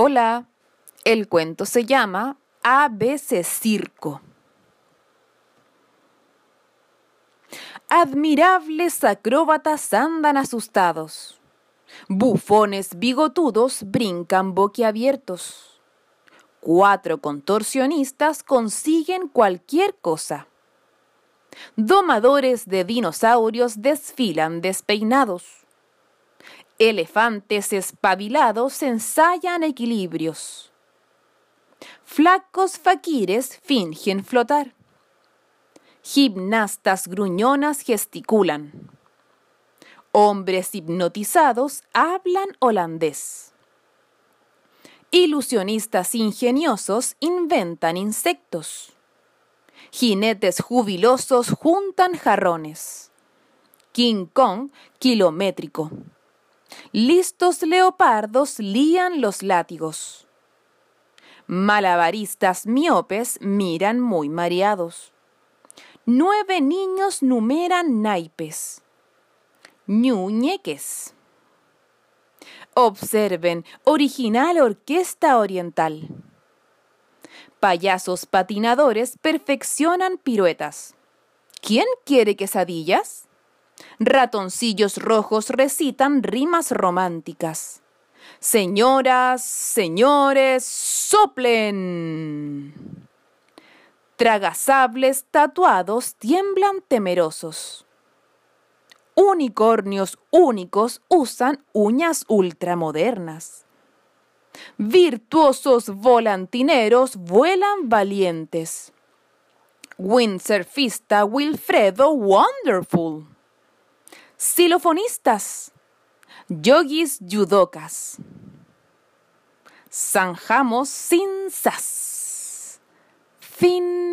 Hola, el cuento se llama ABC Circo. Admirables acróbatas andan asustados. Bufones bigotudos brincan boquiabiertos. Cuatro contorsionistas consiguen cualquier cosa. Domadores de dinosaurios desfilan despeinados. Elefantes espabilados ensayan equilibrios. Flacos faquires fingen flotar. Gimnastas gruñonas gesticulan. Hombres hipnotizados hablan holandés. Ilusionistas ingeniosos inventan insectos. Jinetes jubilosos juntan jarrones. King Kong kilométrico. Listos leopardos lían los látigos. Malabaristas miopes miran muy mareados. Nueve niños numeran naipes. Ñuñeques. Observen, original orquesta oriental. Payasos patinadores perfeccionan piruetas. ¿Quién quiere quesadillas? Ratoncillos rojos recitan rimas románticas. Señoras, señores, soplen. Tragasables tatuados tiemblan temerosos. Unicornios únicos usan uñas ultramodernas. Virtuosos volantineros vuelan valientes. Windsurfista Wilfredo Wonderful. Silofonistas. Yogis yudocas. Zanjamos sin sas. Fin.